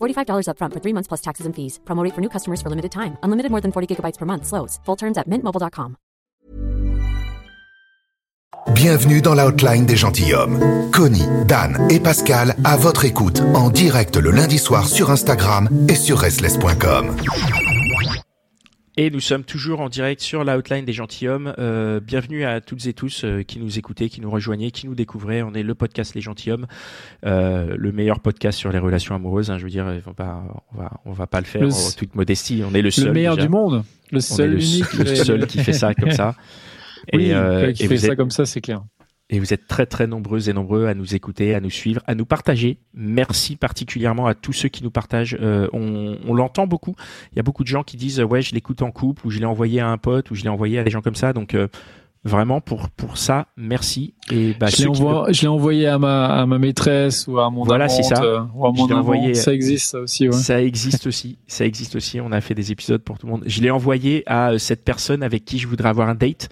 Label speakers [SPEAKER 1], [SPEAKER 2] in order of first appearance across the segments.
[SPEAKER 1] $45 upfront for three months plus taxes and fees. Promo rate for new customers for limited time. Unlimited more than 40 gigabytes per month. Slows. Full terms at mintmobile.com.
[SPEAKER 2] Bienvenue dans l'outline des gentilshommes. Connie, Dan et Pascal à votre écoute en direct le lundi soir sur Instagram et sur restless.com.
[SPEAKER 3] Et nous sommes toujours en direct sur l'outline des gentilshommes. Euh, bienvenue à toutes et tous euh, qui nous écoutez, qui nous rejoignez, qui nous découvrez. On est le podcast Les Gentilhommes, euh, le meilleur podcast sur les relations amoureuses. hein. je veux dire, on va, on va, on va pas le faire
[SPEAKER 4] Le
[SPEAKER 3] en toute modestie. On est le seul.
[SPEAKER 4] le meilleur
[SPEAKER 3] déjà.
[SPEAKER 4] du monde, le
[SPEAKER 3] On est
[SPEAKER 4] seul,
[SPEAKER 3] le,
[SPEAKER 4] unique,
[SPEAKER 3] le seul qui fait ça comme ça.
[SPEAKER 4] Oui,
[SPEAKER 3] euh,
[SPEAKER 4] qui
[SPEAKER 3] et
[SPEAKER 4] fait ça
[SPEAKER 3] êtes-
[SPEAKER 4] comme ça, c'est clair.
[SPEAKER 3] Et vous êtes très très nombreux et nombreux à nous écouter, à nous suivre, à nous partager. Merci particulièrement à tous ceux qui nous partagent. Euh, on on l'entend beaucoup. Il y a beaucoup de gens qui disent euh, ouais je l'écoute en couple ou je l'ai envoyé à un pote ou je l'ai envoyé à des gens comme ça. Donc euh, vraiment pour pour ça merci. Et bah,
[SPEAKER 4] je l'ai envoyé à ma, à ma maîtresse ou à mon
[SPEAKER 3] Voilà, c'est ça.
[SPEAKER 4] euh, ou à mon
[SPEAKER 3] envoyé-
[SPEAKER 4] Ça existe ça aussi, ouais.
[SPEAKER 3] Ça existe aussi, ça existe aussi. On a fait des épisodes pour tout le monde. Je l'ai envoyé à euh, cette personne avec qui je voudrais avoir un date.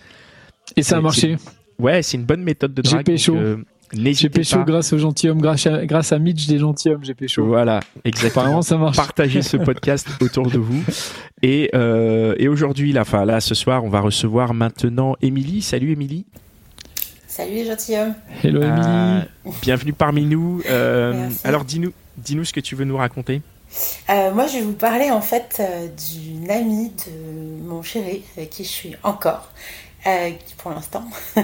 [SPEAKER 4] Et ça a marché.
[SPEAKER 3] Ouais, c'est une bonne méthode de
[SPEAKER 4] J'ai
[SPEAKER 3] drague.
[SPEAKER 4] pécho.
[SPEAKER 3] donc, euh,
[SPEAKER 4] J'ai pécho
[SPEAKER 3] pas.
[SPEAKER 4] grâce au gentilhomme, grâce à, grâce à Mitch des gentilshommes, j'ai pécho.
[SPEAKER 3] Voilà, exactement.
[SPEAKER 4] Apparemment, ça marche.
[SPEAKER 3] Partagez ce podcast autour de vous. Et, euh, et aujourd'hui, là, enfin là, ce soir, on va recevoir maintenant Émilie. Salut Émilie.
[SPEAKER 5] Salut les gentilshommes.
[SPEAKER 4] Hello,
[SPEAKER 3] Euh,
[SPEAKER 4] Émilie.
[SPEAKER 3] bienvenue parmi nous. Euh, alors dis-nous, dis-nous ce que tu veux nous raconter.
[SPEAKER 5] Euh, moi, je vais vous parler en fait euh, d'une amie de mon chéri avec qui je suis encore, euh, pour l'instant.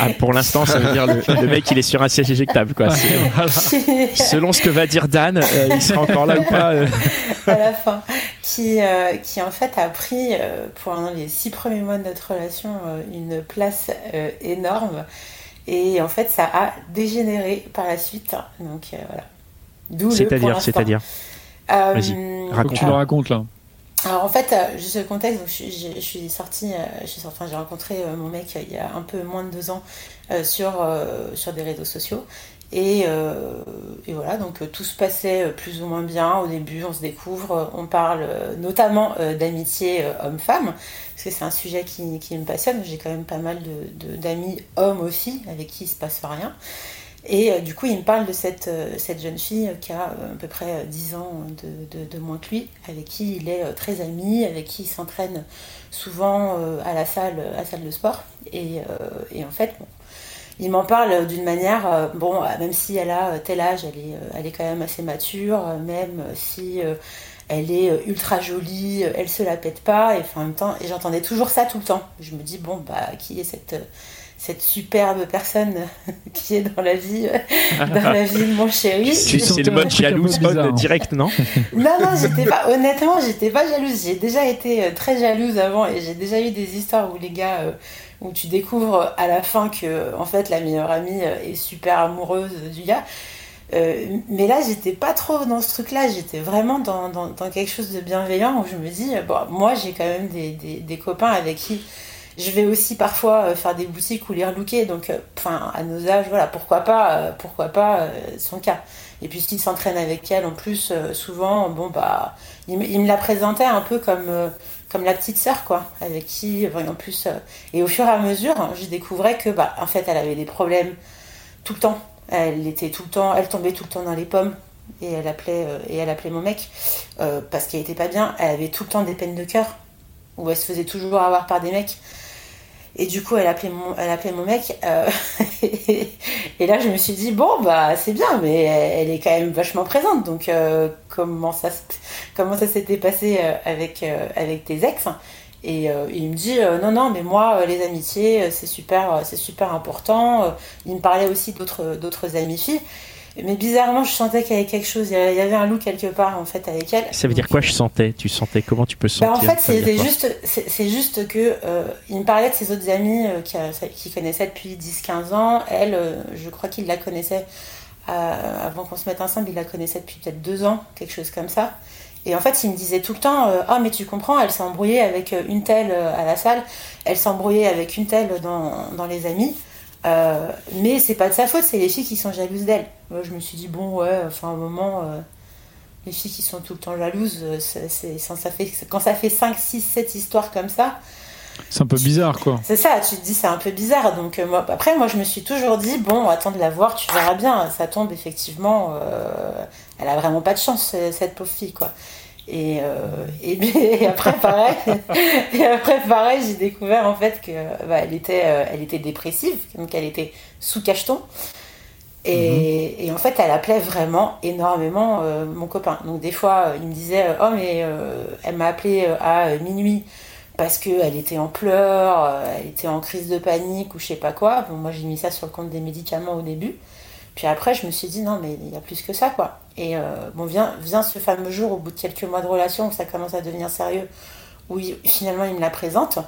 [SPEAKER 3] Ah, pour l'instant, ça veut dire le, le mec, il est sur un siège éjectable, quoi.
[SPEAKER 4] Voilà.
[SPEAKER 3] Selon ce que va dire Dan, euh, il sera encore là ou pas. euh.
[SPEAKER 5] à la fin, qui, euh, qui en fait a pris euh, pendant les six premiers mois de notre relation euh, une place euh, énorme et en fait ça a dégénéré par la suite. Donc euh, voilà. D'où le pour
[SPEAKER 3] C'est-à-dire,
[SPEAKER 5] l'instant.
[SPEAKER 3] c'est-à-dire.
[SPEAKER 5] Euh,
[SPEAKER 3] Vas-y, raconte.
[SPEAKER 4] tu le racontes là.
[SPEAKER 5] Alors en fait, euh, juste le contexte, je, suis- sortie, euh, j'ai rencontré euh, mon mec il y a un peu moins de deux ans euh, sur, euh, sur des réseaux sociaux. Et, euh, et voilà, donc tout se passait plus ou moins bien. Au début, on se découvre, on parle notamment d'amitié homme-femme, parce que c'est un sujet qui, qui me passionne. J'ai quand même pas mal de- de- d'amis hommes aussi, avec qui il se passe rien. Et euh, du coup, il me parle de cette, euh, cette jeune fille qui a euh, à peu près euh, 10 ans de, moins que lui, avec qui il est très ami, avec qui il s'entraîne souvent à la salle, à la salle de sport. Et, en fait, bon, il m'en parle d'une manière, bon, même si elle a tel âge, elle est, elle est quand même assez mature, même si elle est ultra jolie, elle se la pète pas, et en même temps, et j'entendais toujours ça tout le temps. Je me dis, bon, bah, qui est cette, cette superbe personne qui est dans la vie, dans la vie de mon chéri
[SPEAKER 4] Tu
[SPEAKER 3] C'est le mode jalouse
[SPEAKER 4] bizarre.
[SPEAKER 3] on direct, non
[SPEAKER 5] Non, non, j'étais pas. Honnêtement, j'étais pas jalouse. J'ai déjà été euh, très jalouse avant et j'ai déjà eu des histoires où les gars, euh, où tu découvres à la fin que, en fait, la meilleure amie euh, est super amoureuse du gars. Euh, mais là, j'étais pas trop dans ce truc-là. J'étais vraiment dans, dans, dans quelque chose de bienveillant où je me dis, bon, moi, j'ai quand même des, des, des copains avec qui je vais aussi parfois euh, faire des boutiques ou les relooker. Donc, euh, enfin, à nos âges, voilà, pourquoi pas, euh, pourquoi pas son cas. Et puis s'il s'entraîne avec elle en plus, souvent, bon bah, il, me- la présentait un peu comme, comme la petite sœur, quoi, avec qui, en plus, et au fur et à mesure, je découvrais que, bah, en fait, elle avait des problèmes tout le temps. Elle était tout le temps, elle tombait tout le temps dans les pommes et elle appelait, et elle appelait mon mec parce qu'elle était pas bien. Elle avait tout le temps des peines de cœur où elle se faisait toujours avoir par des mecs. Et du coup, elle appelait mon, elle appelait mon mec. euh, et, là, je me suis dit, bon, bah, c'est bien, mais elle est quand même vachement présente. Donc, euh, comment, ça comment ça s'était passé euh, avec, avec tes ex? Et il me dit non non mais moi les amitiés c'est super c'est super important. Il me parlait aussi d'autres d'autres amies filles. Mais bizarrement je sentais qu'il y avait quelque chose. Il y avait un loup quelque part en fait avec elle.
[SPEAKER 3] Ça veut dire quoi
[SPEAKER 5] euh,
[SPEAKER 3] je sentais? Tu sentais comment tu peux
[SPEAKER 5] bah,
[SPEAKER 3] sentir?
[SPEAKER 5] en fait,
[SPEAKER 3] quoi?
[SPEAKER 5] juste, c'est c'est juste que euh, il me parlait de ses autres amis euh, qui, qui connaissaient depuis 10-15 ans. Elle, euh, je crois qu'il la connaissait euh, avant qu'on se mette ensemble, il la connaissait depuis peut-être deux ans, quelque chose comme ça. Et en fait, il me disait tout le temps euh, Ah, mais tu comprends, elle s'est embrouillée avec euh, une telle euh, à la salle, elle s'est embrouillée avec une telle dans, dans les amis. Euh, mais c'est pas de sa faute, c'est les filles qui sont jalouses d'elle. Moi, je me suis dit Bon, ouais, enfin, à un moment. euh, les filles qui sont tout le temps jalouses, euh, c'est, quand ça fait, quand ça fait 5, 6, 7 histoires comme ça,
[SPEAKER 4] C'est un peu bizarre, quoi.
[SPEAKER 5] c'est ça, tu te dis c'est un peu bizarre. Donc euh, moi, après, moi je me suis toujours dit, bon, attends de la voir, tu verras bien, ça tombe effectivement, elle a vraiment pas de chance, cette pauvre fille, quoi. Et, euh, et, et après, pareil, et après, pareil, j'ai découvert en fait que bah, elle, était, euh, elle était dépressive, donc elle était sous cacheton. Et, et en fait, elle appelait vraiment énormément euh, mon copain. Donc des fois, il me disait, oh mais elle m'a appelé à minuit parce qu'elle était en pleurs, elle était en crise de panique ou je sais pas quoi. Bon, moi j'ai mis ça sur le compte des médicaments au début. Puis après, je me suis dit, non, mais il y a plus que ça, quoi. Et euh, bon, vient, vient ce fameux jour, au bout de quelques mois de relation, où ça commence à devenir sérieux, où il- finalement il me la présente.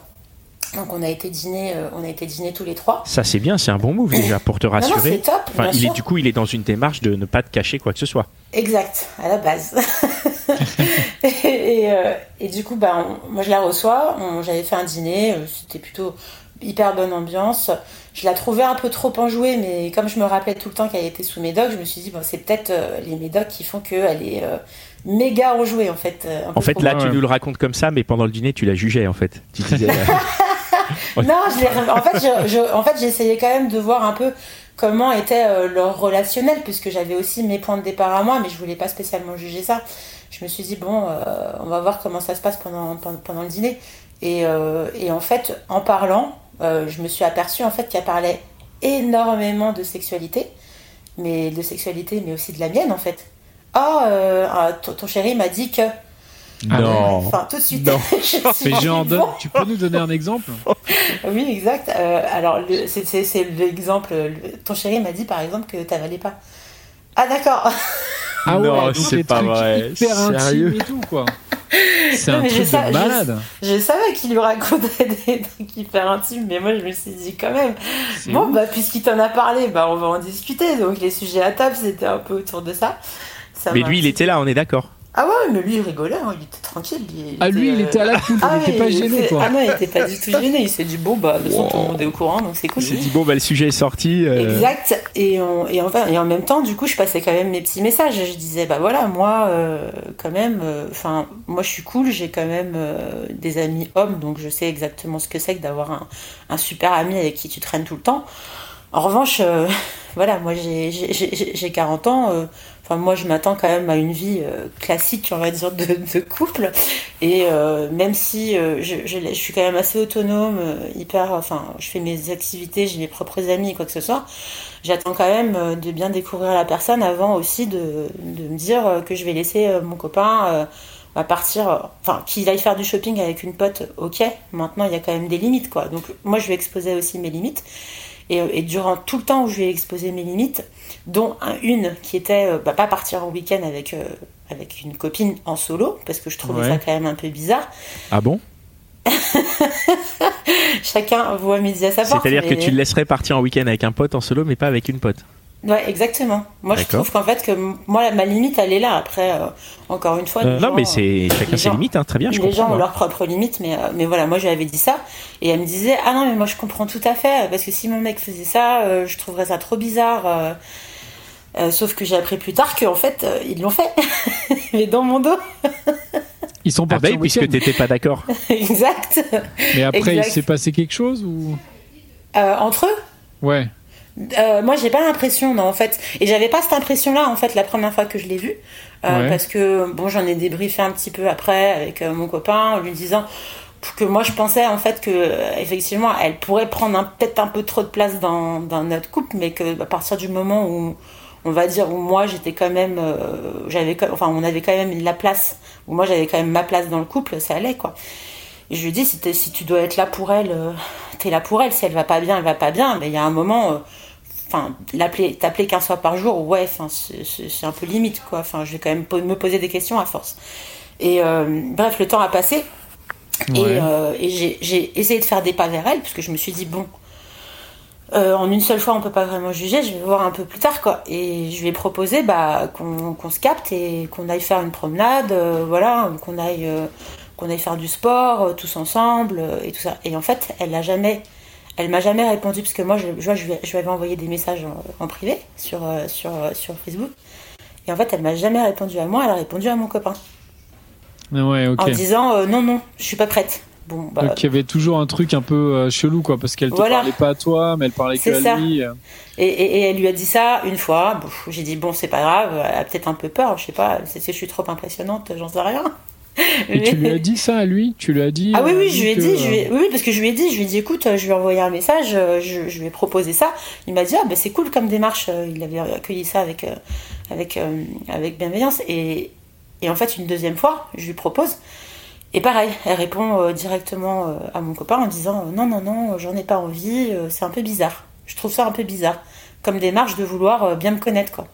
[SPEAKER 5] Donc on a été dîner, euh, on a été dîner tous les trois.
[SPEAKER 3] Ça c'est bien, c'est un bon move déjà pour te
[SPEAKER 5] Non, non,
[SPEAKER 3] rassurer.
[SPEAKER 5] c'est top.
[SPEAKER 3] Enfin, il est du coup, il est dans une démarche de ne pas te cacher quoi que ce soit.
[SPEAKER 5] Exact, à la base. et, et, euh, et du coup, bah, on- moi je la reçois. on- J'avais fait un dîner, euh, c'était plutôt hyper bonne ambiance. Je la trouvais un peu trop enjouée, mais comme je me rappelais tout le temps qu'elle était sous médoc, je me suis dit, bon, c'est peut-être euh, les médocs qui font qu'elle est euh, méga enjouée en fait. euh,
[SPEAKER 3] En fait, là, tu nous le racontes comme ça, mais pendant le dîner, tu la jugeais en fait. Tu disais, euh,
[SPEAKER 5] Non, je en fait, je- je- en fait, j'essayais quand même de voir un peu comment était leur relationnel, puisque j'avais aussi mes points de départ à moi, mais je voulais pas spécialement juger ça. Je me suis dit, bon, on va voir comment ça se passe pendant, pendant, pendant le dîner. Et, et en fait, en parlant, euh, je me suis aperçue en fait qu'elle parlait énormément de sexualité, mais de sexualité, mais aussi de la mienne en fait. Oh, euh, ah, ton, ton chéri m'a dit que.
[SPEAKER 3] non.
[SPEAKER 5] Enfin, tout de suite.
[SPEAKER 3] Non.
[SPEAKER 4] Mais donne- tu peux nous donner un exemple?
[SPEAKER 5] Oui, exact. Euh, alors, le- c'est- l'exemple. le- Ton chéri m'a dit par exemple que t'avalais pas. Ah, d'accord.
[SPEAKER 4] Ah ouais,
[SPEAKER 3] Non, c'est pas vrai.
[SPEAKER 4] hyper
[SPEAKER 3] Sérieux
[SPEAKER 4] et tout, quoi. C'est
[SPEAKER 5] Non,
[SPEAKER 4] un
[SPEAKER 5] mais
[SPEAKER 4] truc de malade.
[SPEAKER 5] Je savais qu'il lui racontait des trucs hyper intimes, mais moi je me suis dit quand même. Bon,
[SPEAKER 4] ouf.
[SPEAKER 5] bah, puisqu'il t'en a parlé, bah, on va en discuter. Donc, les sujets à table, c'était un peu autour de ça. Ça
[SPEAKER 3] Mais
[SPEAKER 5] m'a
[SPEAKER 3] lui, il était là, on est d'accord.
[SPEAKER 5] Ah ouais, mais lui, il rigolait, hein, il était tranquille. Il,
[SPEAKER 4] Ah, lui, il
[SPEAKER 5] euh,
[SPEAKER 4] était à la
[SPEAKER 5] Ah
[SPEAKER 4] il était
[SPEAKER 5] oui,
[SPEAKER 4] pas
[SPEAKER 5] il
[SPEAKER 4] gêné,
[SPEAKER 5] était-
[SPEAKER 4] quoi.
[SPEAKER 5] Ah non, il était pas du tout gêné. Il s'est dit, bon, bah, de toute façon, tout le monde est au courant, donc c'est cool.
[SPEAKER 3] Il s'est dit, bon, bah, le sujet est sorti. euh,
[SPEAKER 5] Exact. Et, on- et, enfin, et en même temps, du coup, je passais quand même mes petits messages. Je disais, bah voilà, moi, euh, quand même, enfin, moi, je suis cool. J'ai quand même euh, des amis hommes, donc je sais exactement ce que c'est que d'avoir un, un super ami avec qui tu traînes tout le temps. En revanche, euh, voilà, moi, j'ai- j'ai j'ai- j'ai 40 ans. euh, Enfin, moi, je m'attends quand même à une vie euh, classique, on va dire, de, couple. Et euh, même si euh, je, suis quand même assez autonome, hyper, enfin, je fais mes activités, j'ai mes propres amis, quoi que ce soit, j'attends quand même de bien découvrir la personne avant aussi de, me dire que je vais laisser mon copain partir, enfin, qu'il aille faire du shopping avec une pote, ok. Maintenant, il y a quand même des limites, quoi. Donc, moi, je vais exposer aussi mes limites. Et, euh, et durant tout le temps où je vais exposer mes limites, dont un- une qui était euh, bah, pas partir en week-end avec, euh, avec une copine en solo, parce que je trouvais
[SPEAKER 4] Ouais.
[SPEAKER 5] ça quand même un peu bizarre.
[SPEAKER 3] Ah bon?
[SPEAKER 5] Chacun voit midi à sa porte.
[SPEAKER 3] C'est-à-dire que tu le laisserais partir en week-end avec un pote en solo, mais pas avec une pote?
[SPEAKER 5] Ouais, exactement. Moi, je trouve qu'en fait, que moi, ma limite, elle est là. Après, euh, encore une fois, les
[SPEAKER 3] non,
[SPEAKER 5] gens,
[SPEAKER 3] mais c'est chacun
[SPEAKER 5] les
[SPEAKER 3] ses
[SPEAKER 5] gens-
[SPEAKER 3] limites, hein, très bien, je
[SPEAKER 5] les gens ont leurs propres limites, mais, euh, mais voilà, moi je lui avais dit ça, et elle me disait Ah non, mais moi je comprends tout à fait, parce que si mon mec faisait ça, euh, je trouverais ça trop bizarre. euh, euh, sauf que j'ai appris plus tard qu'en fait, euh, ils l'ont fait, mais dans mon dos.
[SPEAKER 4] Ils sont
[SPEAKER 3] Ah
[SPEAKER 4] partis
[SPEAKER 3] oui, puisque t'étais pas d'accord.
[SPEAKER 5] exact.
[SPEAKER 4] Mais après, il s'est passé quelque chose ou?
[SPEAKER 5] Euh, entre eux?
[SPEAKER 4] Ouais.
[SPEAKER 5] Euh, moi, j'ai pas l'impression, non, en fait. Et j'avais pas cette impression-là, en fait, la première fois que je l'ai vu. Euh,
[SPEAKER 4] Ouais.
[SPEAKER 5] Parce que, bon, j'en ai débriefé un petit peu après avec euh, mon copain, en lui disant que moi, je pensais, en fait, que, effectivement, elle pourrait prendre peut-être un peu trop de place dans, dans notre couple, mais que, à partir du moment où on va dire où moi j'étais quand même, j'avais, enfin on avait quand même la place, où moi j'avais quand même ma place dans le couple, ça allait quoi. Et je lui dis si, si tu dois être là pour elle, t'es là pour elle. Si elle va pas bien, elle va pas bien. Mais il y a un moment, enfin l'appeler, t'appeler 15 fois par jour, ouais, enfin c'est un peu limite quoi. Enfin je vais quand même me poser des questions à force. Et bref, le temps a passé. Et, et j'ai essayé de faire des pas vers elle, parce que je me suis dit, bon, euh, en une seule fois, on peut pas vraiment juger. Je vais voir un peu plus tard, quoi. Et je lui ai proposé bah, qu'on se capte et qu'on aille faire une promenade, euh, voilà, qu'on aille, euh, qu'on aille faire du sport tous ensemble et tout ça. Et en fait, elle n'a jamais, elle m'a jamais répondu parce que moi, je, je, je, lui avais envoyé des messages en, privé sur, sur, sur Facebook. Et en fait, elle m'a jamais répondu à moi. Elle a répondu à mon copain.
[SPEAKER 4] Ouais,
[SPEAKER 5] En disant non, non, je suis pas prête. Bon,
[SPEAKER 4] bah, Donc il y avait toujours un truc un peu euh, chelou, quoi, parce qu'elle te parlait pas à toi, mais elle parlait que à lui.
[SPEAKER 5] Et, et, elle lui a dit ça une fois. J'ai dit bon, c'est pas grave. Elle a peut-être un peu peur, je sais pas. C'est je suis trop impressionnante, j'en sais rien.
[SPEAKER 4] Et tu lui as dit ça à lui? Tu lui as dit
[SPEAKER 5] Ah oui, oui, je lui ai dit. Je lui oui, parce que je lui ai dit. Je lui ai dit, écoute, je lui ai envoyé un message. Je, je lui ai proposé ça. Il m'a dit, ah ben c'est cool comme démarche. Il avait accueilli ça avec euh, avec euh, avec bienveillance. Et, et en fait, une deuxième fois, je lui propose. Et pareil, elle répond euh, directement euh, à mon copain en disant euh, non, non, non, j'en ai pas envie, c'est un peu bizarre. Je trouve ça un peu bizarre, comme démarche de vouloir bien me connaître, quoi.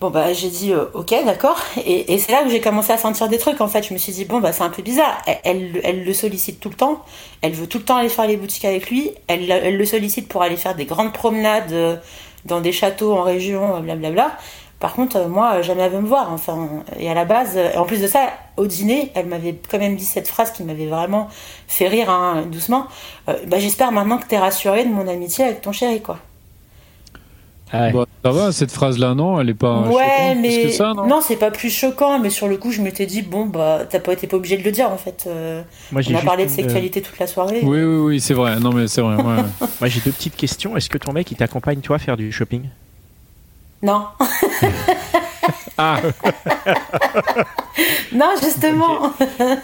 [SPEAKER 5] Bon, bah, j'ai dit ok, d'accord. Et, c'est là où j'ai commencé à sentir des trucs, en fait. Je me suis dit, bon, bah, c'est un peu bizarre. Elle, elle, le sollicite tout le temps. Elle veut tout le temps aller faire les boutiques avec lui. Elle, elle le sollicite pour aller faire des grandes promenades dans des châteaux en région, blablabla. Par contre, euh, moi, jamais elle veut me voir. Enfin, et à la base, euh, en plus de ça, au dîner, elle m'avait quand même dit cette phrase qui m'avait vraiment fait rire, hein, doucement. Euh, bah, j'espère maintenant que tu es rassurée de mon amitié avec ton chéri, quoi.
[SPEAKER 4] Bah, ça va, cette phrase-là, non Elle est pas.
[SPEAKER 5] Ouais, mais. ça, non, non c'est pas plus choquant, mais sur le coup, je m'étais dit, bon, bah, t'as pas été pas obligé de le dire, en fait. Moi, on a parlé de sexualité toute la soirée.
[SPEAKER 4] Oui, oui, oui, c'est vrai. Non, mais c'est vrai.
[SPEAKER 3] Moi, j'ai deux petites questions. Est-ce que ton mec, il t'accompagne, toi, à faire du shopping?
[SPEAKER 5] Non. ah. non, justement.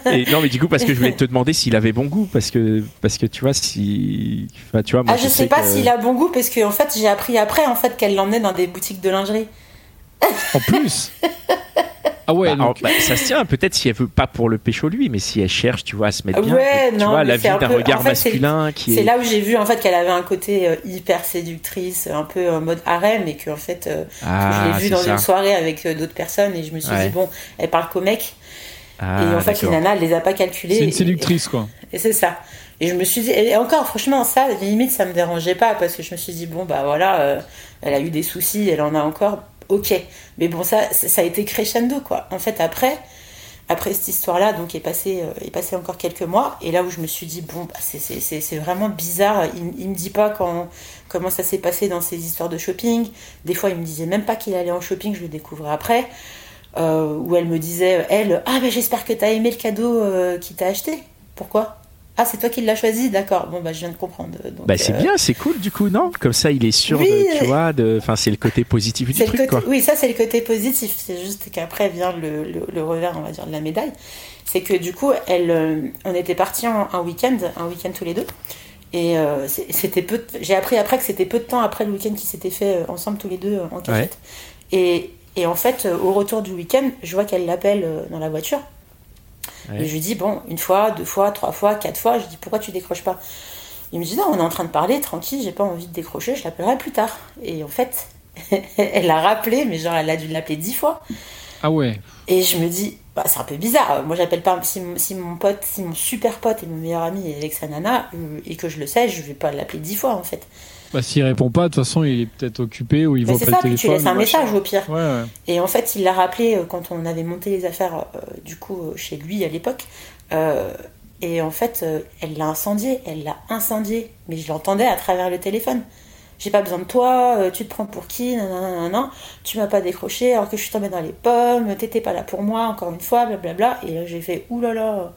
[SPEAKER 3] Et non, mais du coup, parce que je voulais te demander s'il avait bon goût, parce que, parce que tu vois, si. Enfin, tu vois,
[SPEAKER 5] moi, ah, je, sais, pas s'il a bon goût, parce que en fait, j'ai appris après en fait, qu'elle l'emmenait dans des boutiques de lingerie.
[SPEAKER 4] En plus? Ah ouais,
[SPEAKER 3] bah, bah, ça se tient peut-être si elle veut pas pour le pécho lui, mais si elle cherche, tu vois, à se mettre bien, tu vois, la vie d'un regard masculin qui
[SPEAKER 5] C'est là où j'ai vu en fait qu'elle avait un côté euh, hyper séductrice, un peu en mode harem, et que en fait, euh, ah, je l'ai vu dans une soirée avec euh, d'autres personnes, et je me suis dit bon, elle parle qu'au mec. Ah, et en fait, les nanas, elle les a pas calculées.
[SPEAKER 4] C'est une séductrice, quoi.
[SPEAKER 5] Et c'est ça. Et je me suis dit, et encore, franchement, ça, limite, ça me dérangeait pas, parce que je me suis dit, bon, bah voilà, elle a eu des soucis, elle en a encore ok. Mais bon, ça, ça a été crescendo, quoi. En fait, après, après cette histoire-là, donc, est passé, euh, est passé encore quelques mois, et là où je me suis dit, bon, bah, c'est vraiment bizarre, il, il me dit pas quand, comment ça s'est passé dans ces histoires de shopping. Des fois, il me disait même pas qu'il allait en shopping, je le découvre après. Euh, où elle me disait, elle, ah, ben j'espère que t'as aimé le cadeau euh, qu'il t'a acheté. Pourquoi? Ah, c'est toi qui l'as choisi, d'accord. Bon, bah, je viens de comprendre.
[SPEAKER 3] bah, c'est euh, bien, c'est cool, du coup, non? Comme ça, il est sûr, de, tu vois, de... enfin, c'est le côté positif du truc, quoi.
[SPEAKER 5] Oui, ça, c'est le côté positif. C'est juste qu'après vient le, le, revers, on va dire, de la médaille. C'est que, du coup, elle, euh, on était partis un, week-end, un week-end tous les deux. Et euh, c'était peu. J'ai appris après que c'était peu de temps après le week-end qui s'était fait ensemble tous les deux en cachette. Et, et en fait, au retour du week-end, je vois qu'elle l'appelle dans la voiture. Et je lui dis, bon, une fois, deux fois, trois fois, quatre fois, je dis, pourquoi tu décroches pas? Il me dit, non, on est en train de parler, tranquille, j'ai pas envie de décrocher, je l'appellerai plus tard. Et en fait, elle l'a rappelé, mais genre, elle a dû l'appeler dix fois.
[SPEAKER 4] Ah ouais
[SPEAKER 5] Et je me dis, bah, c'est un peu bizarre. Moi, j'appelle pas. Si, si, mon pote, si mon super pote et mon meilleur ami est avec sa nana, euh, et que je le sais, je vais pas l'appeler dix fois, en fait.
[SPEAKER 4] Bah, s'il répond pas, de toute façon, il est peut-être occupé ou il voit pas
[SPEAKER 5] ça,
[SPEAKER 4] le téléphone.
[SPEAKER 5] tu laisses un message au pire. Et en fait, il l'a rappelé euh, quand on avait monté les affaires, euh, du coup, euh, chez lui à l'époque. et en fait, elle l'a incendié, elle l'a incendié. Mais je l'entendais à travers le téléphone. J'ai pas besoin de toi, tu te prends pour qui, non, non, tu m'as pas décroché alors que je suis tombée dans les pommes, t'étais pas là pour moi, encore une fois, blablabla. Et j'ai fait oulala.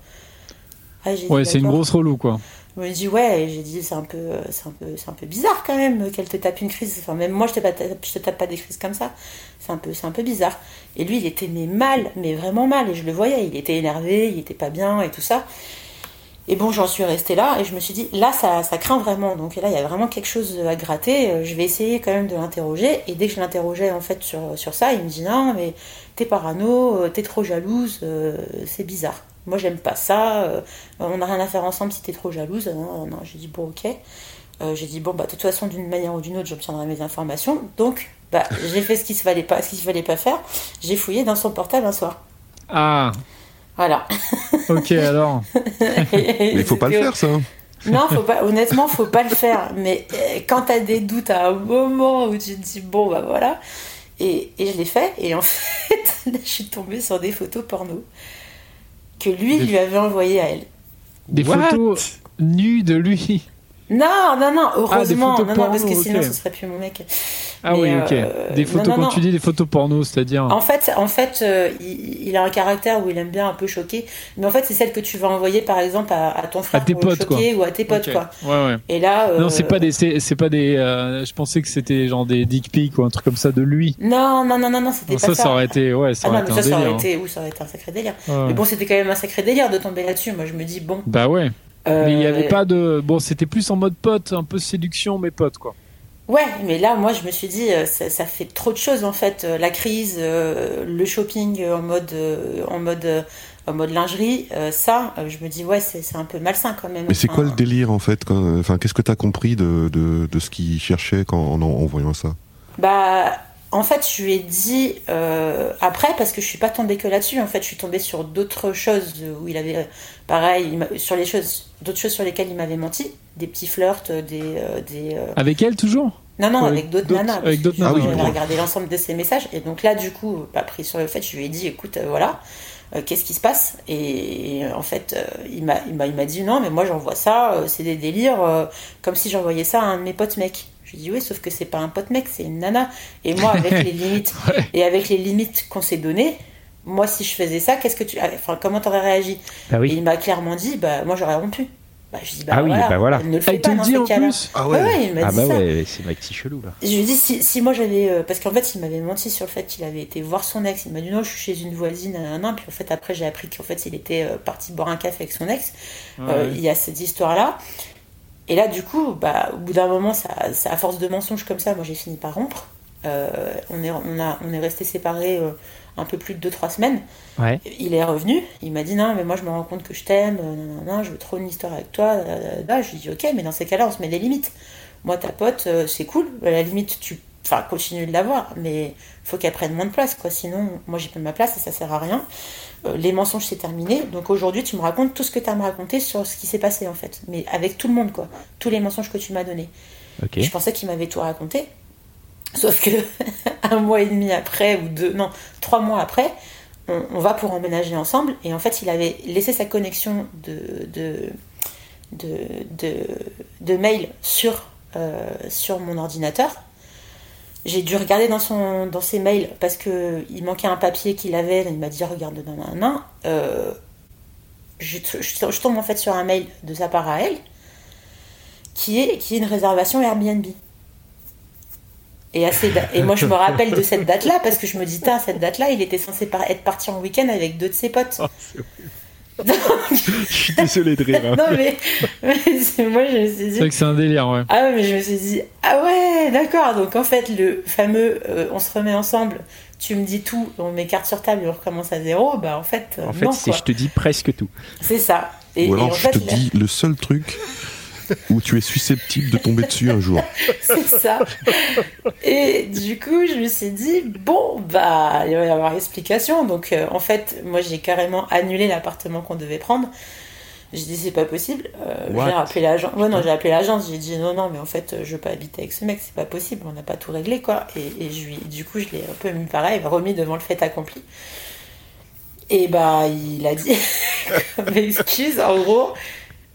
[SPEAKER 4] Ah, ouais, c'est une grosse relou quoi.
[SPEAKER 5] Je me dis ouais, j'ai dit c'est un peu, c'est un peu, c'est un peu bizarre quand même qu'elle te tape une crise. Enfin même moi je te, je te tape pas des crises comme ça. C'est un peu, c'est un peu bizarre. Et lui il était mal, mais vraiment mal. Et je le voyais, il était énervé, il était pas bien et tout ça. Et bon, j'en suis restée là et je me suis dit, là, ça, ça craint vraiment. Donc là, il y a vraiment quelque chose à gratter. Euh, je vais essayer quand même de l'interroger. Et dès que je l'interrogeais en fait sur, sur ça, il me dit, non, mais t'es parano, euh, t'es trop jalouse, euh, c'est bizarre. Moi, j'aime pas ça. on n'a rien à faire ensemble si t'es trop jalouse. Non, non, j'ai dit, bon, ok. j'ai dit, bon, bah, de toute façon, d'une manière ou d'une autre, j'obtiendrai mes informations. Donc, bah, j'ai fait ce qu'il ne fallait pas, ce qu'il fallait pas faire. J'ai fouillé dans son portable un soir.
[SPEAKER 4] Ah,
[SPEAKER 5] voilà.
[SPEAKER 4] ok, alors.
[SPEAKER 6] Mais il faut pas le faire, ça.
[SPEAKER 5] Non, faut pas, honnêtement, faut pas le faire. Mais euh, quand tu as des doutes à un moment où tu te dis, bon, bah voilà. Et, et je l'ai fait. Et en fait, je suis tombée sur des photos porno que lui lui avait envoyées à elle.
[SPEAKER 4] Des photos nues de lui
[SPEAKER 5] non, non, non, heureusement, ah, non, non, parce que sinon ce serait plus mon mec.
[SPEAKER 4] Ah oui, ok. Euh, des photos, quand tu dis des photos porno, c'est-à-dire
[SPEAKER 5] En fait, en fait euh, il, a un caractère où il aime bien un peu choquer, mais en fait, c'est celle que tu vas envoyer par exemple à, ton frère
[SPEAKER 4] à tes potes, choquer
[SPEAKER 5] ou à tes potes, quoi.
[SPEAKER 4] Ouais, ouais.
[SPEAKER 5] Et là.
[SPEAKER 4] Non, c'est pas des. C'est pas des. Euh, je pensais que c'était genre des dick pics ou un truc comme ça de lui.
[SPEAKER 5] Non, non, non, non, non c'était pas ça.
[SPEAKER 4] Ça, ça aurait été. Ouais, ça
[SPEAKER 5] ah
[SPEAKER 4] aurait été un délire.
[SPEAKER 5] Ça aurait été, ça aurait été un sacré délire. Mais bon, c'était quand même un sacré délire de tomber là-dessus. Moi, je me dis, bon.
[SPEAKER 4] Bah ouais. Mais il n'y avait pas de. Bon, c'était plus en mode pote, un peu séduction, mais pote, quoi.
[SPEAKER 5] Ouais, mais là, moi, je me suis dit, euh, ça, fait trop de choses, en fait. Euh, la crise, euh, le shopping en mode, en mode, en mode lingerie, ça, je me dis, ouais, c'est un peu malsain quand même.
[SPEAKER 6] Mais c'est quoi le délire, en fait Enfin, qu'est-ce que tu as compris de, de, de ce qu'il cherchait quand, en, en voyant ça?
[SPEAKER 5] Bah, en fait, je lui ai dit euh, après, parce que je suis pas tombée que là-dessus. En fait, je suis tombée sur d'autres choses où il avait, pareil, sur les choses, d'autres choses sur lesquelles il m'avait menti, des petits flirts, des, euh, des.
[SPEAKER 4] Euh, avec elle toujours?
[SPEAKER 5] Non, non, avec, d'autres nanas.
[SPEAKER 4] Avec d'autres nanas.
[SPEAKER 5] Ah, oui, regardé l'ensemble de ses messages et donc là, du coup, pas pris sur le fait, je lui ai dit, écoute, voilà. Qu'est-ce qui se passe? Et, en fait, il m'a, il m'a dit non, mais moi j'envoie ça, c'est des délires, comme si j'envoyais ça à un de mes potes mecs. Je lui dis oui, sauf que c'est pas un pote mec, c'est une nana. Et moi, avec les limites et avec les limites qu'on s'est données, moi, si je faisais ça, qu'est-ce que tu, enfin, comment t'aurais réagi?
[SPEAKER 3] Bah oui.
[SPEAKER 5] il m'a clairement dit, bah moi j'aurais rompu. Bah, je dis, bah,
[SPEAKER 3] ah oui,
[SPEAKER 5] voilà,
[SPEAKER 3] bah voilà.
[SPEAKER 5] Ne le fais
[SPEAKER 4] pas dans
[SPEAKER 5] dit
[SPEAKER 4] en plus.
[SPEAKER 6] Ah ouais.
[SPEAKER 5] ouais, il m'a
[SPEAKER 3] ah
[SPEAKER 5] dit
[SPEAKER 3] bah
[SPEAKER 5] ça.
[SPEAKER 3] ouais, c'est mec petit chelou là.
[SPEAKER 5] Je lui dis si, si moi j'avais, euh, parce qu'en fait il m'avait menti sur le fait qu'il avait été voir son ex. Il m'a dit non, je suis chez une voisine, un an. Puis en fait après j'ai appris qu'en fait il était euh, parti boire un café avec son ex. Euh, il y a cette histoire là. Et là, du coup, bah, au bout d'un moment, ça, ça, à force de mensonges comme ça, moi j'ai fini par rompre. Euh, on, est, on, a, on est resté séparés euh, un peu plus de 2-3 semaines.
[SPEAKER 3] Ouais.
[SPEAKER 5] Il est revenu, il m'a dit non, mais moi je me rends compte que je t'aime, euh, non, non, non, je veux trop une histoire avec toi. Là, je lui dis ok, mais dans ces cas-là, on se met des limites. Moi, ta pote, c'est cool, à la limite, tu enfin, continue de l'avoir, mais faut qu'elle prenne moins de place, quoi. Sinon, moi j'ai pas ma place et ça sert à rien. Euh, les mensonges c'est terminé. Donc aujourd'hui, tu me racontes tout ce que tu as à me raconter sur ce qui s'est passé en fait, mais avec tout le monde quoi, tous les mensonges que tu m'as donnés. Je pensais qu'il m'avait tout raconté, sauf que un mois et demi après ou deux, non, trois mois après, on, va pour emménager ensemble et en fait, il avait laissé sa connexion de de de, de, mail sur euh, sur mon ordinateur j'ai dû regarder dans, son, dans ses mails parce qu'il manquait un papier qu'il avait. Il m'a dit Regarde, dans. Euh, je, je, tombe en fait sur un mail de sa part à elle qui est, qui est une réservation Airbnb. Et, assez, et moi, je me rappelle de cette date-là parce que je me dis cette date-là, il était censé être parti en week-end avec deux de ses potes. Oh,
[SPEAKER 6] je suis désolé de rire. Hein.
[SPEAKER 5] non, mais, moi, je me suis dit.
[SPEAKER 4] C'est vrai que c'est un délire, ouais.
[SPEAKER 5] Ah, mais je me suis dit, ah ouais, d'accord. Donc, en fait, le fameux euh, on se remet ensemble, tu me dis tout, on met carte sur table et on recommence à zéro, bah, en fait.
[SPEAKER 3] En fait, c'est je te dis presque tout.
[SPEAKER 5] C'est ça.
[SPEAKER 6] Et, Ou alors, je te dis le seul truc où tu es susceptible de tomber dessus un jour.
[SPEAKER 5] C'est ça. Et du coup, je me suis dit, bon, bah, il va y avoir explication. Donc, euh, en fait, moi, j'ai carrément annulé l'appartement qu'on devait prendre. J'ai dit, c'est pas possible. Euh, j'ai appelé l'agence. Ouais, non, j'ai appelé l'agence. J'ai dit, non, non, mais en fait, je veux pas habiter avec ce mec, c'est pas possible. On n'a pas tout réglé, quoi. Et, et je du coup, je l'ai un peu mis pareil, remis devant le fait accompli. Et bah, il a dit, excuse, en gros,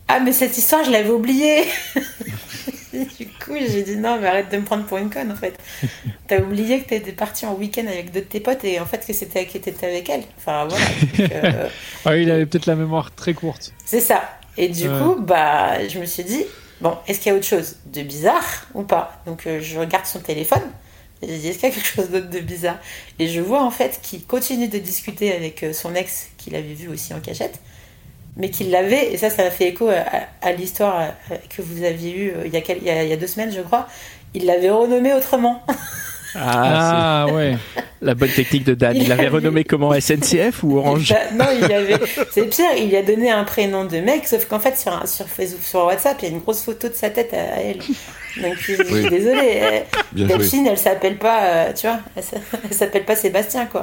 [SPEAKER 5] ah, mais cette histoire, je l'avais oubliée Du coup, j'ai dit non, mais arrête de me prendre pour une conne en fait. T'as oublié que t'étais parti en week-end avec deux de tes potes et en fait que c'était qui était avec elle. Enfin voilà.
[SPEAKER 4] Euh, ah, il avait peut-être la mémoire très courte.
[SPEAKER 5] C'est ça. Et du coup, bah, je me suis dit bon, est-ce qu'il y a autre chose de bizarre ou pas? Donc euh, je regarde son téléphone. Et je dis est-ce qu'il y a quelque chose d'autre de bizarre? Et je vois en fait qu'il continue de discuter avec euh, son ex qu'il avait vu aussi en cachette mais qu'il l'avait, et ça, ça a fait écho à, l'histoire que vous aviez eue il y, a, il y a deux semaines, je crois. Il l'avait renommé autrement.
[SPEAKER 3] Ah, ah ouais. La bonne technique de Dan. Il, l'avait renommé comment SNCF ou Orange
[SPEAKER 5] Non, il avait. C'est pire, il lui a donné un prénom de mec, sauf qu'en fait, sur, sur Facebook, sur WhatsApp, il y a une grosse photo de sa tête à, elle. Donc, je, suis désolée. Delphine, elle s'appelle pas, euh, tu vois, elle, s'appelle pas Sébastien, quoi.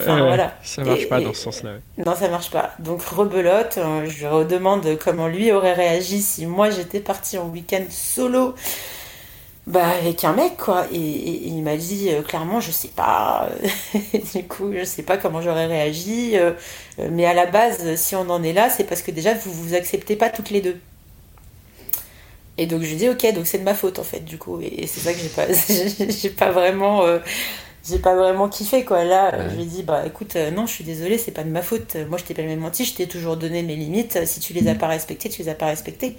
[SPEAKER 3] Enfin, voilà. Ça marche pas dans ce sens-là.
[SPEAKER 5] Non, ça marche pas. Donc, rebelote, euh, je lui redemande comment lui aurait réagi si moi j'étais partie en week-end solo bah avec un mec quoi. Et, il m'a dit euh, clairement je sais pas. Du coup je sais pas comment j'aurais réagi euh, mais à la base si on en est là c'est parce que déjà vous vous acceptez pas toutes les deux. Et donc je dis ok donc c'est de ma faute en fait du coup. Et, c'est ça que j'ai pas j'ai pas vraiment euh, j'ai pas vraiment kiffé quoi. Là je lui ai dit bah écoute non je suis désolée c'est pas de ma faute. Moi je t'ai pas même menti je t'ai toujours donné mes limites. Si tu les as pas respectées tu les as pas respectées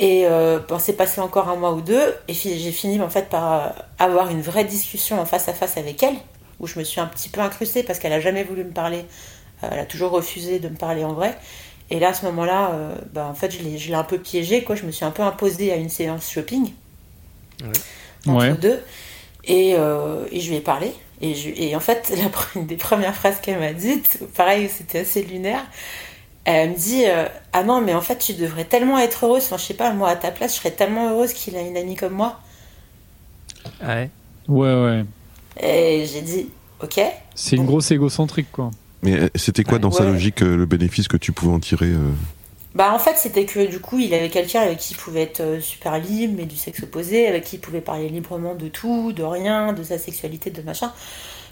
[SPEAKER 5] et euh, bon, c'est passé encore un mois ou deux, et j'ai fini en fait par euh, avoir une vraie discussion en face à face avec elle, où je me suis un petit peu incrustée parce qu'elle a jamais voulu me parler, euh, elle a toujours refusé de me parler en vrai. Et là, à ce moment-là, bah, en fait, je l'ai un peu piégée, quoi. Je me suis un peu imposée à une séance shopping entre deux, et, et, je lui ai parlé. Et, et en fait, la, une des premières phrases qu'elle m'a dites, pareil, c'était assez lunaire elle me dit euh, Ah non, mais en fait, tu devrais tellement être heureuse. Enfin, je sais pas, moi, à ta place, je serais tellement heureuse qu'il a une amie comme moi.
[SPEAKER 3] Ouais.
[SPEAKER 4] Ouais, ouais.
[SPEAKER 5] Et j'ai dit Ok.
[SPEAKER 4] C'est une grosse égocentrique, quoi.
[SPEAKER 6] Mais euh, c'était quoi dans sa logique euh, le bénéfice que tu pouvais en tirer
[SPEAKER 5] Bah, en fait, c'était que du coup, il avait quelqu'un avec qui il pouvait être super libre, mais du sexe opposé, avec qui il pouvait parler librement de tout, de rien, de sa sexualité, de machin.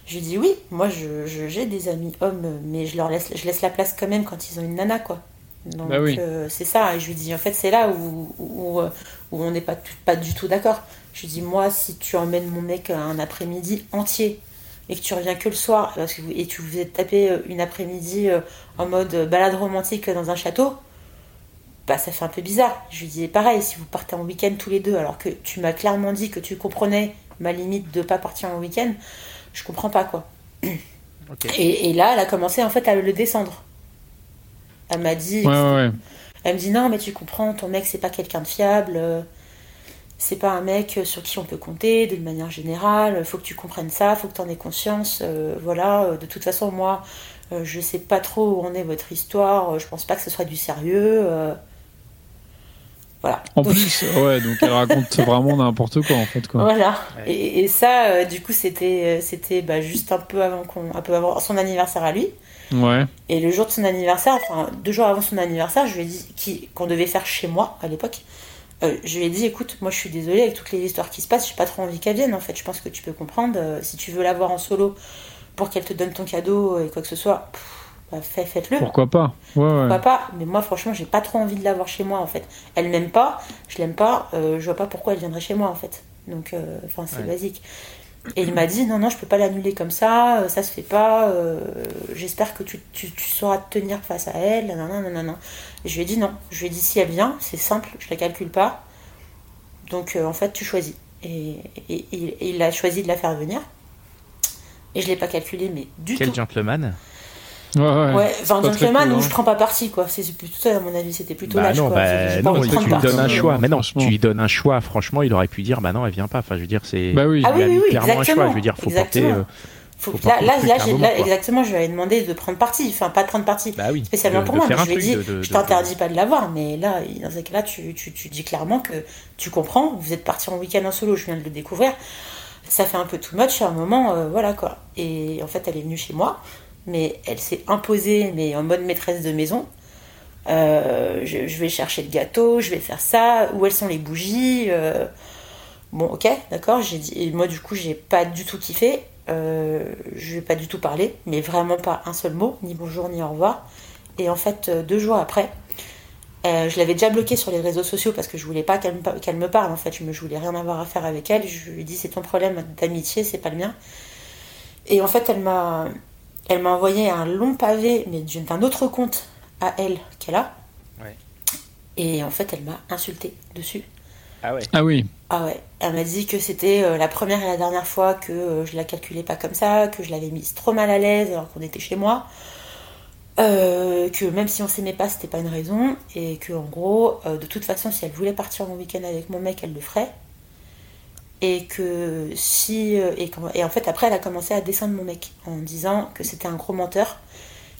[SPEAKER 5] Je lui dis oui, moi j'ai je, des amis hommes, mais je leur laisse, je laisse la place quand même quand ils ont une nana, quoi. Donc bah euh, c'est ça. Et je lui dis en fait c'est là où, où, où, on n'est pas, pas du tout d'accord. Je lui dis moi si tu emmènes mon mec un après-midi entier et que tu reviens que le soir parce que, et tu vous êtes tapé euh, une après-midi euh, en mode balade romantique dans un château, bah ça fait un peu bizarre. Je lui dis pareil si vous partez en week-end tous les deux alors que tu m'as clairement dit que tu comprenais ma limite de pas partir en week-end je comprends pas quoi. Et, là, elle a commencé en fait à le descendre. Elle m'a dit, elle me dit non, mais tu comprends, ton mec c'est pas quelqu'un de fiable, euh, c'est pas un mec sur qui on peut compter de manière générale. Faut que tu comprennes ça, faut que tu en aies conscience. Euh, voilà, euh, de toute façon moi, je sais pas trop où en est votre histoire. je pense pas que ce soit du sérieux. Voilà.
[SPEAKER 4] En plus, ouais, donc elle raconte vraiment n'importe quoi en fait quoi.
[SPEAKER 5] Voilà. Et, ça, euh, du coup, c'était euh, c'était bah, juste un peu avant qu'on, un peu avant son anniversaire à lui.
[SPEAKER 4] Ouais.
[SPEAKER 5] Et le jour de son anniversaire, enfin deux jours avant son anniversaire, je lui ai dit qu'on devait faire chez moi à l'époque. Euh, je lui ai dit, écoute, moi je suis désolée avec toutes les histoires qui se passent, j'ai pas trop envie qu'elle vienne en fait. Je pense que tu peux comprendre. si tu veux la voir en solo pour qu'elle te donne ton cadeau et quoi que ce soit, bah, faites-le.
[SPEAKER 4] Pourquoi pas
[SPEAKER 5] Pourquoi pas? Mais moi, franchement, j'ai pas trop envie de l'avoir chez moi, en fait. Elle m'aime pas, je l'aime pas, euh, je vois pas pourquoi elle viendrait chez moi, en fait. Donc, euh, enfin, c'est basique. Et il m'a dit non, non, je peux pas l'annuler comme ça, euh, ça se fait pas. J'espère que tu, tu, sauras te tenir face à elle. Non, non, non, non, Et je lui ai dit non. Je lui ai dit si elle vient, c'est simple, je la calcule pas. Donc, en fait, tu choisis. Et, il a choisi de la faire venir. Et je l'ai pas calculé, mais du
[SPEAKER 3] tout.
[SPEAKER 5] Quel
[SPEAKER 3] gentleman
[SPEAKER 4] Ouais, ouais.
[SPEAKER 5] ouais enfin, gentleman où je prends pas parti, quoi. C'est plutôt ça, à mon avis, c'était plutôt
[SPEAKER 3] bah
[SPEAKER 5] lâche,
[SPEAKER 3] non,
[SPEAKER 5] quoi.
[SPEAKER 3] Bah, non, tu lui donnes un choix. Mais non, tu lui donnes un choix. Franchement, il aurait pu dire, bah non, elle vient pas. Enfin, je veux dire, c'est.
[SPEAKER 4] Bah oui.
[SPEAKER 5] Ah oui, oui, oui,
[SPEAKER 3] clairement
[SPEAKER 5] exactement.
[SPEAKER 3] un choix. Je veux dire, faut
[SPEAKER 5] exactement.
[SPEAKER 3] porter. Euh,
[SPEAKER 5] faut là, là, là, exactement, je lui avais demandé de prendre parti, enfin pas de prendre parti,
[SPEAKER 3] bah oui,
[SPEAKER 5] spécialement
[SPEAKER 3] de,
[SPEAKER 5] pour
[SPEAKER 3] de
[SPEAKER 5] moi.
[SPEAKER 3] Mais
[SPEAKER 5] je
[SPEAKER 3] lui
[SPEAKER 5] ai dit, de, je t'interdis pas de l'avoir, mais là, dans ce cas-là, tu, tu, tu, dis clairement que tu comprends, vous êtes parti en week-end en solo, je viens de le découvrir, ça fait un peu too much à un moment, euh, voilà quoi. Et en fait, elle est venue chez moi, mais elle s'est imposée, mais en mode maîtresse de maison. Euh, je, vais chercher le gâteau, je vais faire ça, où elles sont les bougies euh, Bon, ok, d'accord, j'ai dit, et moi du coup, j'ai pas du tout kiffé, euh, je vais pas du tout parler, mais vraiment pas un seul mot, ni bonjour, ni au revoir. Et en fait, deux jours après, je l'avais déjà bloquée sur les réseaux sociaux parce que je voulais pas qu'elle me, parle, en fait, je, je voulais rien avoir à faire avec elle, je lui ai dit, c'est ton problème d'amitié, c'est pas le mien. Et en fait, elle m'a elle m'a envoyé un long pavé, mais d'un autre compte à elle qu'elle a. Et en fait, elle m'a insulté dessus.
[SPEAKER 3] Ah ouais.
[SPEAKER 4] Ah oui.
[SPEAKER 5] Ah ouais. Elle m'a dit que c'était euh, la première et la dernière fois que euh, je la calculais pas comme ça, que je l'avais mise trop mal à l'aise alors qu'on était chez moi. Euh, que même si on s'aimait pas, c'était pas une raison, et que en gros, euh, de toute façon, si elle voulait partir en week-end avec mon mec, elle le ferait. Et que si. Euh, et, et, en fait, après, elle a commencé à descendre mon mec en disant que c'était un gros menteur,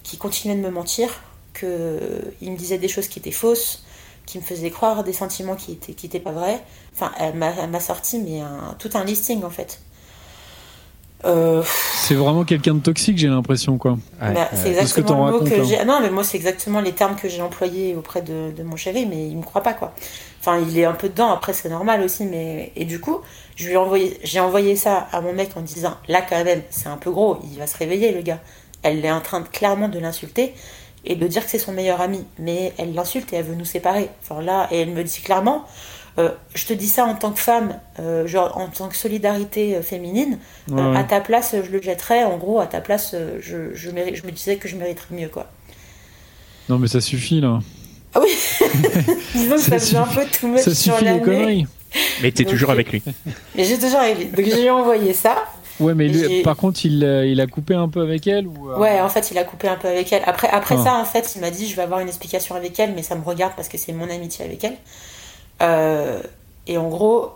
[SPEAKER 5] qui continuait de me mentir, qu'il me disait des choses qui étaient fausses, qui me faisait croire des sentiments qui étaient, qui étaient pas vrais. Enfin, elle m'a sorti mais tout un listing en fait.
[SPEAKER 4] Euh, c'est vraiment quelqu'un de toxique, j'ai l'impression, quoi.
[SPEAKER 5] Bah, c'est exactement le mot que j'ai. Hein. Non, mais moi, c'est exactement les termes que j'ai employés auprès de, mon chéri, mais il me croit pas, quoi. Enfin, il est un peu dedans. Après, c'est normal aussi, mais et du coup, je lui ai envoyé, j'ai envoyé ça à mon mec en disant, là, quand même, c'est un peu gros. Il va se réveiller, le gars. Elle est en train de, clairement de l'insulter et de dire que c'est son meilleur ami. Mais elle l'insulte et elle veut nous séparer. Enfin là, et elle me dit clairement, euh, je te dis ça en tant que femme, euh, genre en tant que solidarité euh, féminine. À ta place, je le jetterais. En gros, à ta place, je, je, je me disais que je mériterais mieux, quoi.
[SPEAKER 4] Non, mais ça suffit là.
[SPEAKER 5] Ah oui. Disons que ça, ça un peu tout
[SPEAKER 4] Ça suffit les conneries.
[SPEAKER 3] Mais t'es toujours avec lui.
[SPEAKER 5] Mais j'ai toujours avec lui. Donc j'ai envoyé ça.
[SPEAKER 4] Ouais, mais par contre, il, il, a coupé un peu avec elle ou
[SPEAKER 5] euh, Ouais, en fait, il a coupé un peu avec elle. Après, après ah. ça, en fait, il m'a dit je vais avoir une explication avec elle, mais ça me regarde parce que c'est mon amitié avec elle. Euh, et en gros,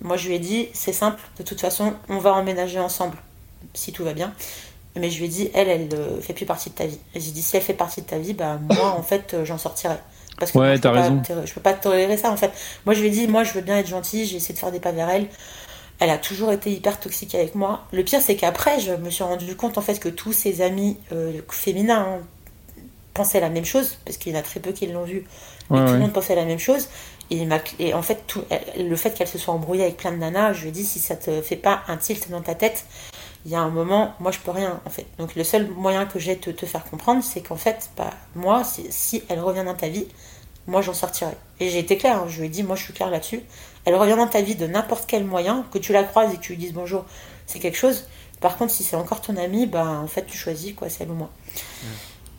[SPEAKER 5] moi, je lui ai dit c'est simple, de toute façon, on va emménager ensemble si tout va bien. Mais je lui ai dit elle, elle ne fait plus partie de ta vie. Et j'ai dit si elle fait partie de ta vie, bah moi, en fait, j'en sortirai.
[SPEAKER 4] Parce que ouais, t'as raison.
[SPEAKER 5] je peux pas tolérer ça, en fait. Moi, je lui ai dit moi, je veux bien être gentille, j'ai essayé de faire des pas vers elle elle a toujours été hyper toxique avec moi. Le pire, c'est qu'après, je me suis rendu compte en fait que tous ses amis euh, féminins pensaient la même chose, parce qu'il y en a très peu qui l'ont vu, mais tout le monde pensait la même chose. Et, en fait, tout, le fait qu'elle se soit embrouillée avec plein de nanas, je lui ai dit si ça te fait pas un tilt dans ta tête, il y a un moment, moi je peux rien en fait. Donc le seul moyen que j'ai de te, faire comprendre, c'est qu'en fait, bah, moi, si elle revient dans ta vie, moi j'en sortirai. Et j'ai été claire, hein, je lui ai dit, moi je suis claire là-dessus. Elle revient dans ta vie de n'importe quel moyen, que tu la croises et que tu lui dises bonjour, c'est quelque chose. Par contre, si c'est encore ton ami, bah, en fait, tu choisis, quoi, c'est elle ou moi.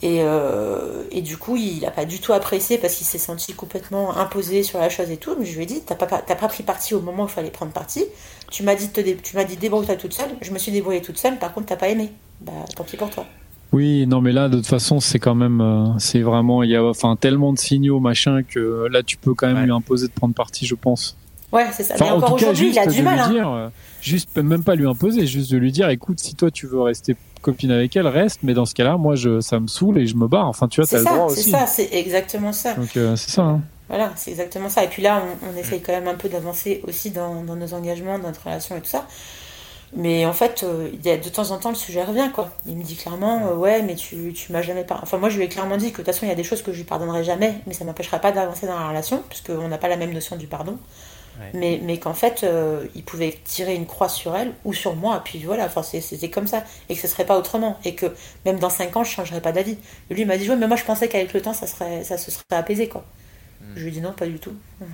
[SPEAKER 5] Et, euh, et, du coup, il n'a pas du tout apprécié parce qu'il s'est senti complètement imposé sur la chose et tout. Mais je lui ai dit, t'as pas, pas pris parti au moment où il fallait prendre parti. Tu m'as dit, tu m'as dit débrouille-toi toute seule. Je me suis débrouillée toute seule. Par contre, t'as pas aimé. Bah, tant pis pour toi.
[SPEAKER 4] Oui, non, mais là, de toute façon, c'est quand même, euh, c'est vraiment, il y a, enfin, tellement de signaux, machin, que là, tu peux quand même lui imposer de prendre parti, je pense.
[SPEAKER 5] Ouais, c'est ça. mais encore aujourd'hui, il a du mal. Hein.
[SPEAKER 4] Dire,
[SPEAKER 5] euh,
[SPEAKER 4] juste, même pas lui imposer, juste de lui dire, écoute, si toi tu veux rester copine avec elle, reste, mais dans ce cas-là, moi, je, ça me saule et je me barre. Enfin, tu vois, t'as le droit aussi.
[SPEAKER 5] C'est ça, c'est exactement ça.
[SPEAKER 4] Donc, euh, c'est ça. Hein.
[SPEAKER 5] Voilà, c'est exactement ça. Et puis là, on, essaye quand même un peu d'avancer aussi dans, dans, nos engagements, dans notre relation et tout ça. Mais en fait, euh, il y a de temps en temps, le sujet revient, quoi. Il me dit clairement, ouais, mais tu, tu m'as jamais pas. Enfin, moi, je lui ai clairement dit que de toute façon, il y a des choses que je lui pardonnerai jamais, mais ça m'empêchera pas d'avancer dans la relation, puisqu'on n'a pas la même notion du pardon mais, mais qu'en fait, euh, il pouvait tirer une croix sur elle ou sur moi, et puis voilà, enfin, c'était comme ça, et que ce serait pas autrement, et que même dans 5 ans, je changerais pas d'avis. Lui, il m'a dit, ouais, mais moi, je pensais qu'avec le temps, ça, serait, ça se serait apaisé, quoi. Hmm. Je lui ai dit, non, pas du tout.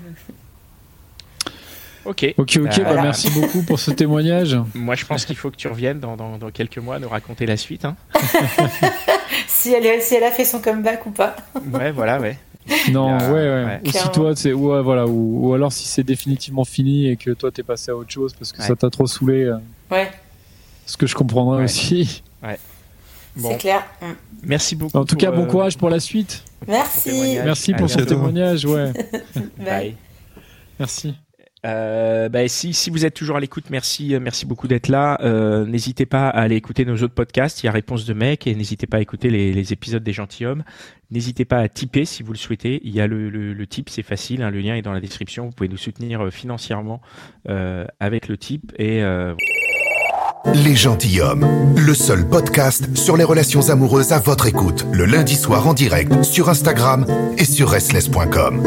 [SPEAKER 3] Ok.
[SPEAKER 4] Ok, ok, bah, merci beaucoup pour ce témoignage.
[SPEAKER 3] Moi, je pense qu'il faut que tu reviennes dans, dans, dans, quelques mois nous raconter la suite. Hein.
[SPEAKER 5] si, elle, si elle a fait son comeback ou pas.
[SPEAKER 3] ouais, voilà, ouais.
[SPEAKER 4] Non, ouais, ouais. Ou si toi, c'est, ouais, voilà, ou, alors si c'est définitivement fini et que toi t'es passé à autre chose parce que ça t'a trop saoulé. Euh,
[SPEAKER 5] ouais.
[SPEAKER 4] Ce que je comprendrais aussi.
[SPEAKER 3] Ouais.
[SPEAKER 5] C'est clair. Mm.
[SPEAKER 3] Merci beaucoup.
[SPEAKER 4] En tout cas, bon euh, courage pour la suite.
[SPEAKER 5] Merci.
[SPEAKER 4] Merci pour ce témoignage, ouais.
[SPEAKER 5] Bye.
[SPEAKER 4] Merci.
[SPEAKER 3] Euh, bah, si, vous êtes toujours à l'écoute, merci, euh, merci beaucoup d'être là. Euh, n'hésitez pas à aller écouter nos autres podcasts. Il y a Réponse de mec et n'hésitez pas à écouter les, épisodes des gentilshommes. N'hésitez pas à tiper si vous le souhaitez. Il y a le, tip, c'est facile. Hein, le lien est dans la description. Vous pouvez nous soutenir financièrement avec le tip et
[SPEAKER 2] les gentilshommes, le seul podcast sur les relations amoureuses à votre écoute, le lundi soir en direct sur Instagram et sur restless.com.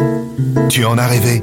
[SPEAKER 2] Tu en as rêvé?